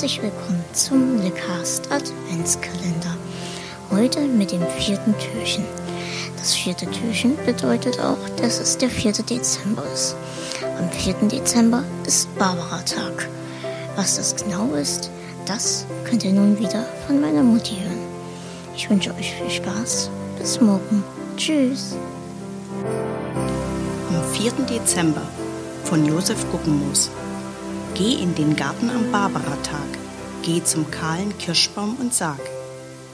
Herzlich willkommen zum Lecast Adventskalender. Heute mit dem vierten Türchen. Das vierte Türchen bedeutet auch, dass es der 4. Dezember ist. Am 4. Dezember ist Barbara-Tag. Was das genau ist, das könnt ihr nun wieder von meiner Mutti hören. Ich wünsche euch viel Spaß. Bis morgen. Tschüss. Am 4. Dezember von Josef Guggenmoos. Geh in den Garten am Barbaratag, geh zum kahlen Kirschbaum und sag,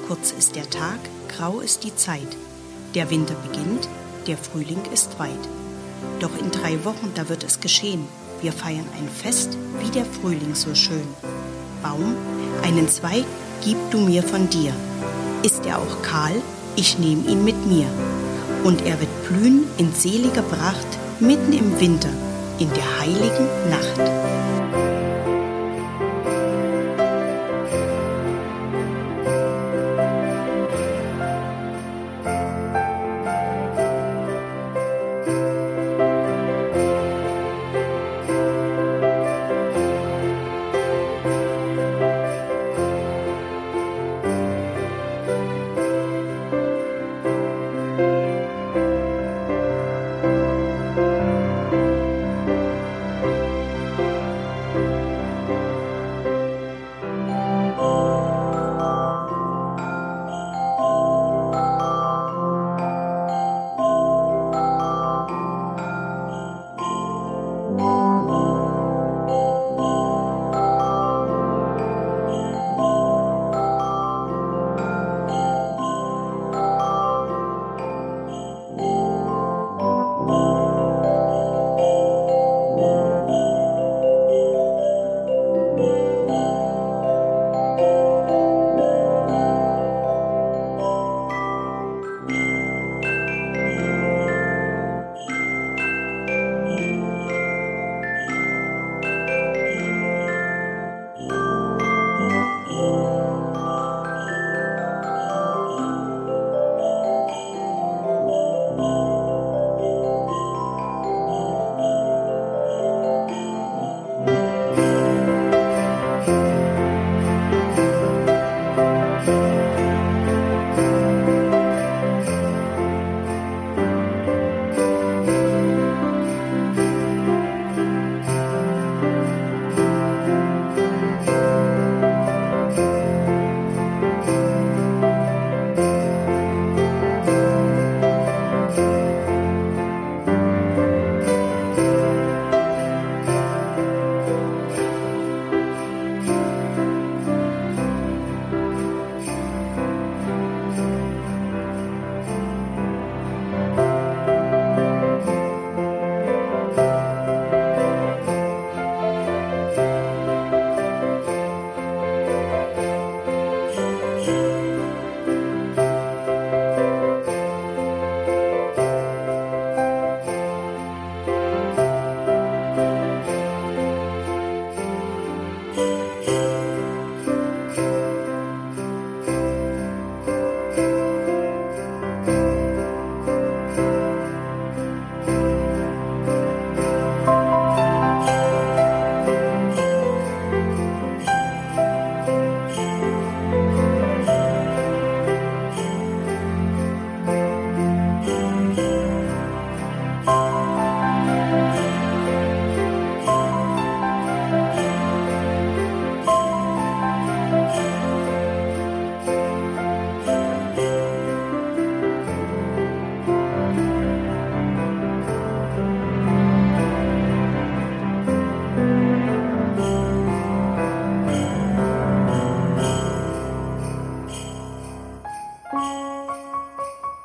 kurz ist der Tag, grau ist die Zeit, der Winter beginnt, der Frühling ist weit. Doch in drei Wochen, da wird es geschehen, wir feiern ein Fest, wie der Frühling so schön. Baum, einen Zweig gib du mir von dir. Ist er auch kahl, ich nehm ihn mit mir. Und er wird blühen in seliger Pracht, mitten im Winter, in der heiligen Nacht.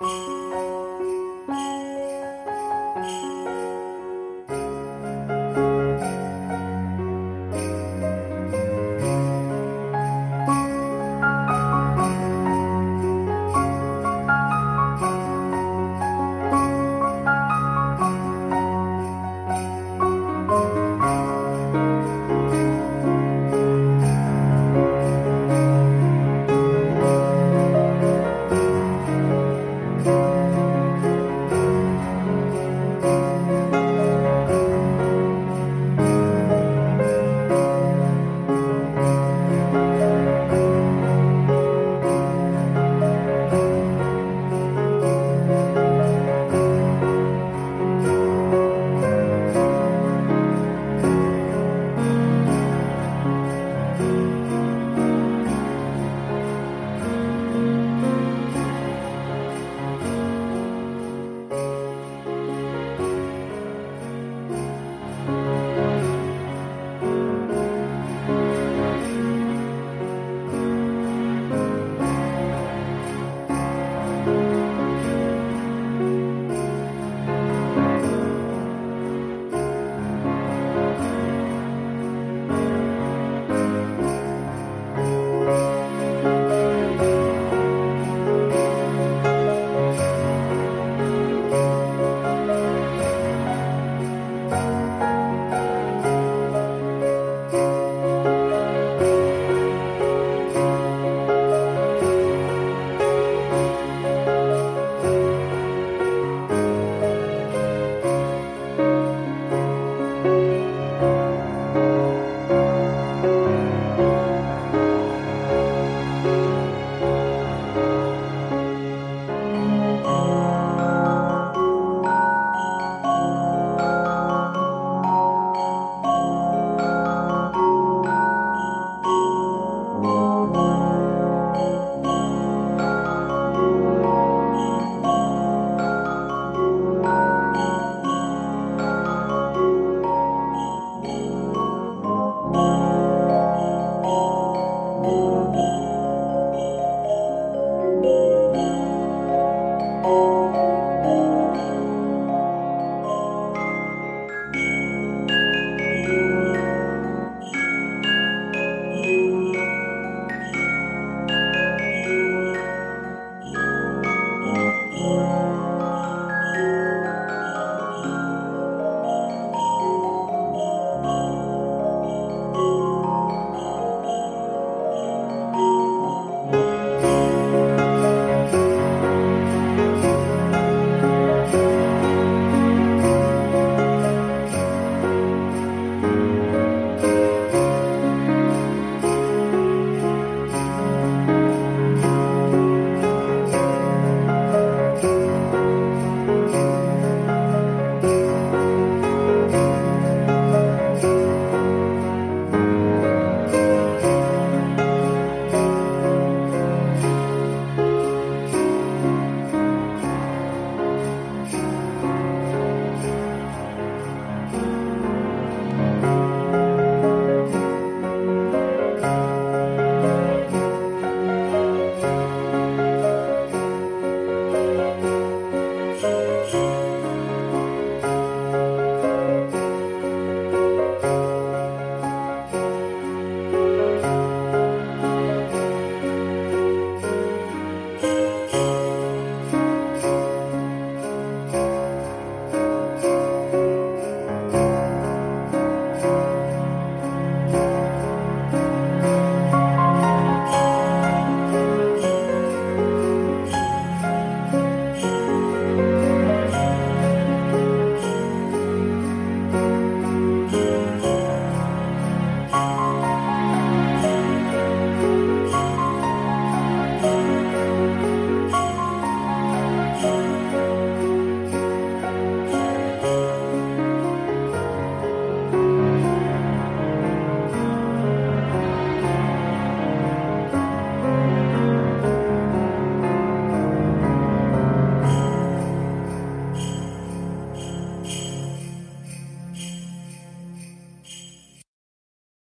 you